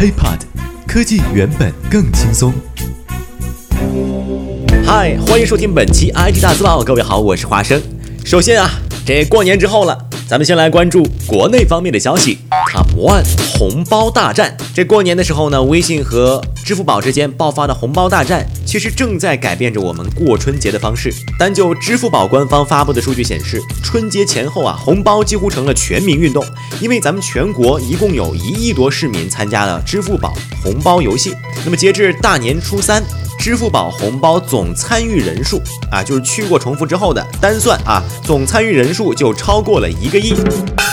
HiPod，科技原本更轻松。嗨，欢迎收听本期 IT 大字报，各位好，我是花生。首先啊，这过年之后了，咱们先来关注国内方面的消息。Top One 红包大战，这过年的时候呢，微信和支付宝之间爆发的红包大战，其实正在改变着我们过春节的方式。单就支付宝官方发布的数据显示，春节前后啊，红包几乎成了全民运动。因为咱们全国一共有一亿多市民参加了支付宝红包游戏。那么截至大年初三，支付宝红包总参与人数啊，就是去过重复之后的单算啊，总参与人数就超过了一个亿。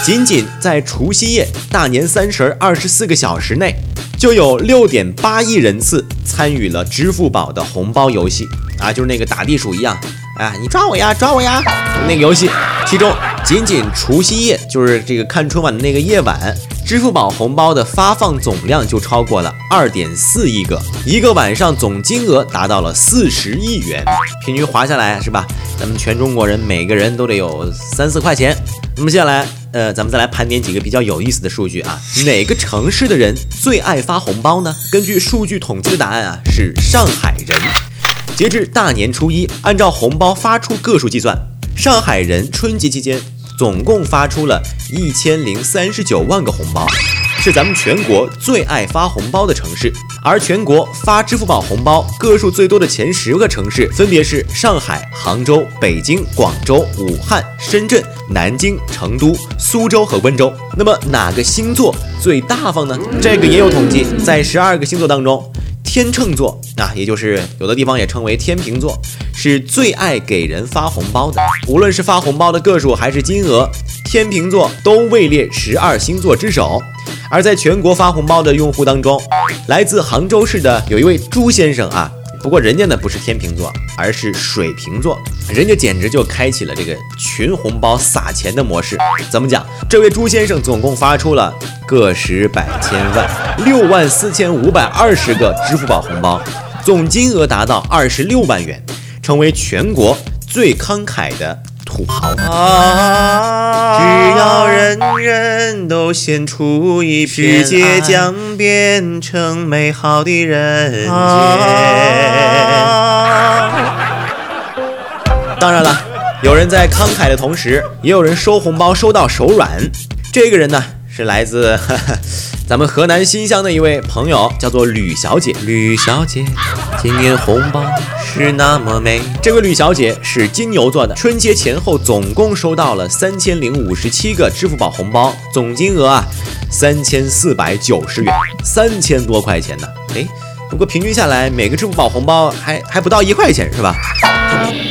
仅仅在除夕夜、大年三十二十四个小时内，就有六点八亿人次参与了支付宝的红包游戏啊，就是那个打地鼠一样，啊，你抓我呀，抓我呀，那个游戏。其中，仅仅除夕夜，就是这个看春晚的那个夜晚，支付宝红包的发放总量就超过了二点四亿个，一个晚上总金额达到了四十亿元，平均划下来是吧？咱们全中国人每个人都得有三四块钱。那么接下来。呃，咱们再来盘点几个比较有意思的数据啊。哪个城市的人最爱发红包呢？根据数据统计的答案啊，是上海人。截至大年初一，按照红包发出个数计算，上海人春节期间总共发出了一千零三十九万个红包。是咱们全国最爱发红包的城市，而全国发支付宝红包个数最多的前十个城市分别是上海、杭州、北京、广州、武汉、深圳、南京、成都、苏州和温州。那么哪个星座最大方呢？这个也有统计，在十二个星座当中。天秤座那，也就是有的地方也称为天平座，是最爱给人发红包的。无论是发红包的个数还是金额，天平座都位列十二星座之首。而在全国发红包的用户当中，来自杭州市的有一位朱先生啊。不过人家呢不是天秤座，而是水瓶座，人家简直就开启了这个群红包撒钱的模式。怎么讲？这位朱先生总共发出了个十百千万六万四千五百二十个支付宝红包，总金额达到二十六万元，成为全国最慷慨的。土豪啊！只要人人都献出一片，世界将变成美好的人间。当然了，有人在慷慨的同时，也有人收红包收到手软。这个人呢，是来自。咱们河南新乡的一位朋友叫做吕小姐，吕小姐，今年红包是那么美。这位吕小姐是金牛座的，春节前后总共收到了三千零五十七个支付宝红包，总金额啊三千四百九十元，三千多块钱呢。哎，不过平均下来，每个支付宝红包还还不到一块钱，是吧？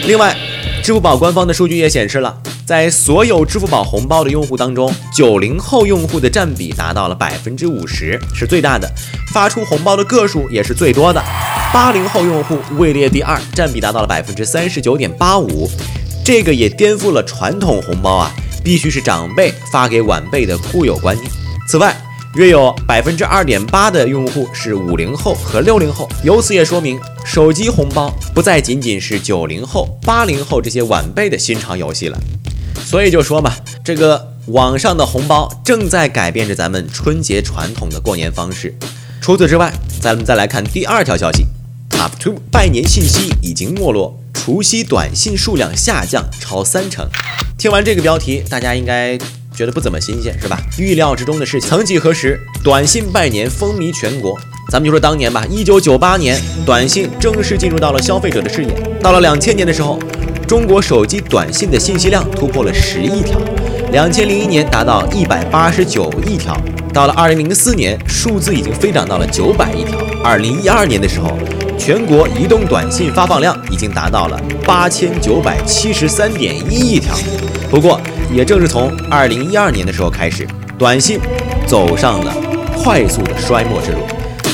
另外，支付宝官方的数据也显示了。在所有支付宝红包的用户当中，九零后用户的占比达到了百分之五十，是最大的，发出红包的个数也是最多的。八零后用户位列第二，占比达到了百分之三十九点八五，这个也颠覆了传统红包啊必须是长辈发给晚辈的固有观念。此外，约有百分之二点八的用户是五零后和六零后，由此也说明手机红包不再仅仅是九零后、八零后这些晚辈的新潮游戏了。所以就说嘛，这个网上的红包正在改变着咱们春节传统的过年方式。除此之外，咱们再来看第二条消息：Top Two 拜年信息已经没落，除夕短信数量下降超三成。听完这个标题，大家应该觉得不怎么新鲜，是吧？预料之中的事情。曾几何时，短信拜年风靡全国。咱们就说当年吧，一九九八年，短信正式进入到了消费者的视野。到了两千年的时候。中国手机短信的信息量突破了十亿条，两千零一年达到一百八十九亿条，到了二零零四年，数字已经飞涨到了九百亿条。二零一二年的时候，全国移动短信发放量已经达到了八千九百七十三点一亿条。不过，也正是从二零一二年的时候开始，短信走上了快速的衰没之路。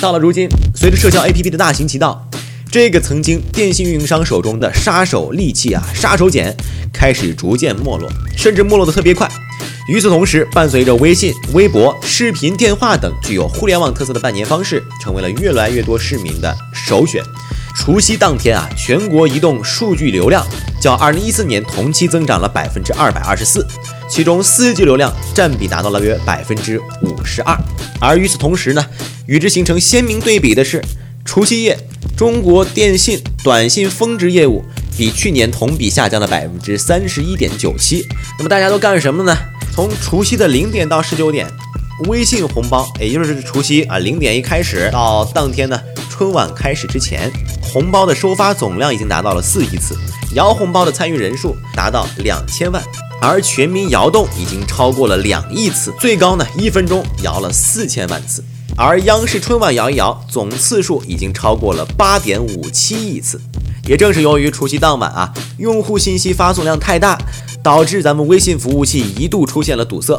到了如今，随着社交 APP 的大行其道。这个曾经电信运营商手中的杀手利器啊，杀手锏开始逐渐没落，甚至没落的特别快。与此同时，伴随着微信、微博、视频电话等具有互联网特色的拜年方式，成为了越来越多市民的首选。除夕当天啊，全国移动数据流量较2014年同期增长了百分之二百二十四。其中四 G 流量占比达到了约百分之五十二。而与此同时呢，与之形成鲜明对比的是，除夕夜中国电信短信峰值业务比去年同比下降了百分之三十一点九七。那么大家都干什么呢？从除夕的零点到十九点，微信红包，也就是除夕啊零点一开始到当天呢春晚开始之前，红包的收发总量已经达到了四亿次，摇红包的参与人数达到两千万。而全民摇动已经超过了两亿次，最高呢一分钟摇了四千万次。而央视春晚摇一摇总次数已经超过了八点五七亿次。也正是由于除夕当晚啊，用户信息发送量太大，导致咱们微信服务器一度出现了堵塞，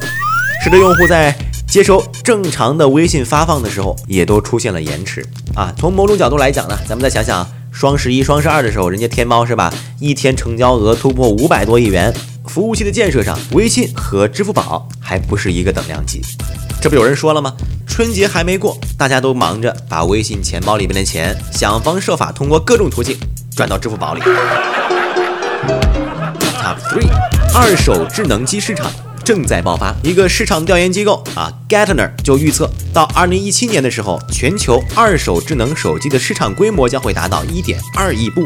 使得用户在接收正常的微信发放的时候也都出现了延迟啊。从某种角度来讲呢，咱们再想想双十一、双十二的时候，人家天猫是吧，一天成交额突破五百多亿元。服务器的建设上，微信和支付宝还不是一个等量级。这不有人说了吗？春节还没过，大家都忙着把微信钱包里面的钱想方设法通过各种途径转到支付宝里。Top three，二手智能机市场正在爆发。一个市场调研机构啊，Gartner 就预测到二零一七年的时候，全球二手智能手机的市场规模将会达到一点二亿部。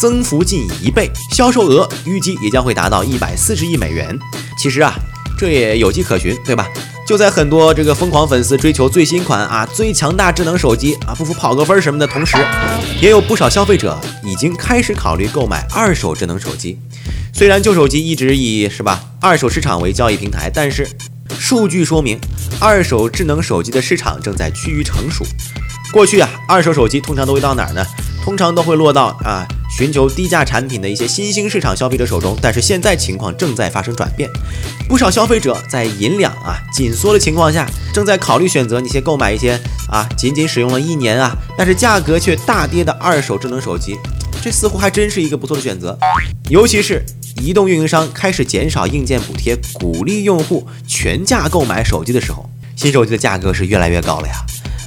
增幅近一倍，销售额预计也将会达到一百四十亿美元。其实啊，这也有迹可循，对吧？就在很多这个疯狂粉丝追求最新款啊、最强大智能手机啊、不服跑个分什么的同时，也有不少消费者已经开始考虑购买二手智能手机。虽然旧手机一直以是吧二手市场为交易平台，但是数据说明，二手智能手机的市场正在趋于成熟。过去啊，二手手机通常都会到哪儿呢？通常都会落到啊。寻求低价产品的一些新兴市场消费者手中，但是现在情况正在发生转变，不少消费者在银两啊紧缩的情况下，正在考虑选择那些购买一些啊仅仅使用了一年啊，但是价格却大跌的二手智能手机，这似乎还真是一个不错的选择。尤其是移动运营商开始减少硬件补贴，鼓励用户全价购买手机的时候，新手机的价格是越来越高了呀。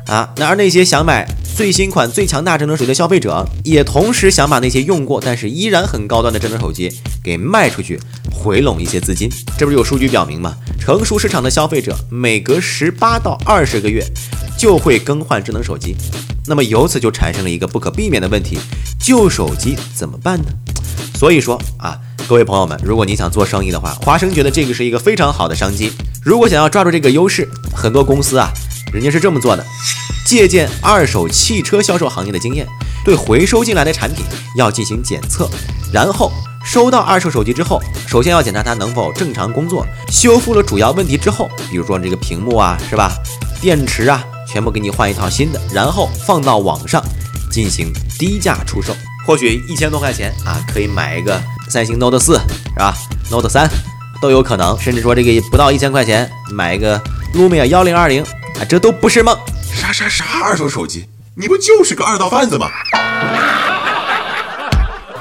啊，那而那些想买最新款、最强大智能手机的消费者，也同时想把那些用过但是依然很高端的智能手机给卖出去，回笼一些资金。这不是有数据表明吗？成熟市场的消费者每隔十八到二十个月就会更换智能手机。那么由此就产生了一个不可避免的问题：旧手机怎么办呢？所以说啊，各位朋友们，如果你想做生意的话，华生觉得这个是一个非常好的商机。如果想要抓住这个优势，很多公司啊。人家是这么做的：借鉴二手汽车销售行业的经验，对回收进来的产品要进行检测，然后收到二手手机之后，首先要检查它能否正常工作。修复了主要问题之后，比如说这个屏幕啊，是吧？电池啊，全部给你换一套新的，然后放到网上进行低价出售。或许一千多块钱啊，可以买一个三星 Note 四，是吧？Note 三都有可能，甚至说这个不到一千块钱买一个 Lumia 幺零二零啊。这都不是梦，啥啥啥二手手机？你不就是个二道贩子吗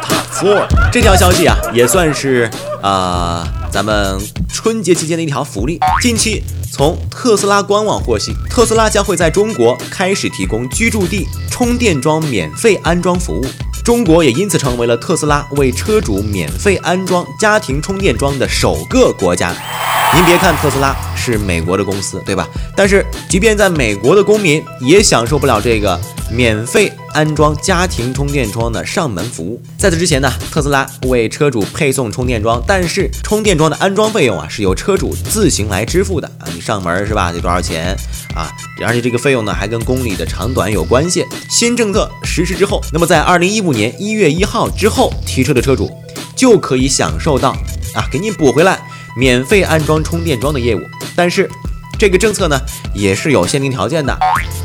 没错这条消息啊，也算是啊，咱们春节期间的一条福利。近期从特斯拉官网获悉，特斯拉将会在中国开始提供居住地充电桩免费安装服务，中国也因此成为了特斯拉为车主免费安装家庭充电桩的首个国家。您别看特斯拉是美国的公司，对吧？但是即便在美国的公民也享受不了这个免费安装家庭充电桩的上门服务。在此之前呢，特斯拉为车主配送充电桩，但是充电桩的安装费用啊是由车主自行来支付的啊。你上门是吧？得多少钱啊？而且这个费用呢还跟公里的长短有关系。新政策实施之后，那么在二零一五年一月一号之后提车的车主就可以享受到啊，给你补回来。免费安装充电桩的业务，但是这个政策呢也是有限定条件的。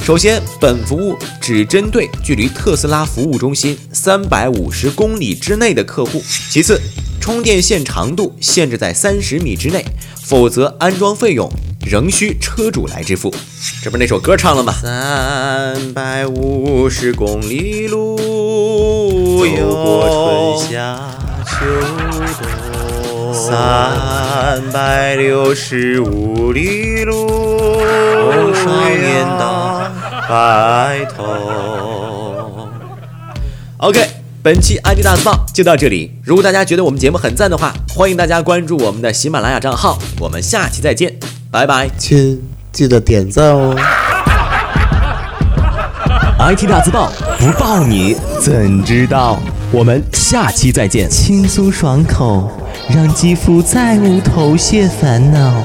首先，本服务只针对距离特斯拉服务中心三百五十公里之内的客户。其次，充电线长度限制在三十米之内，否则安装费用仍需车主来支付。这不是那首歌唱了吗？三百五十公里路，走过春夏秋冬。三百六十五里路，少年的白头。OK，本期 IT 大字报就到这里。如果大家觉得我们节目很赞的话，欢迎大家关注我们的喜马拉雅账号。我们下期再见，拜拜。亲，记得点赞哦。IT 大字报不报你怎知道？我们下期再见。轻松爽口，让肌肤再无头屑烦恼。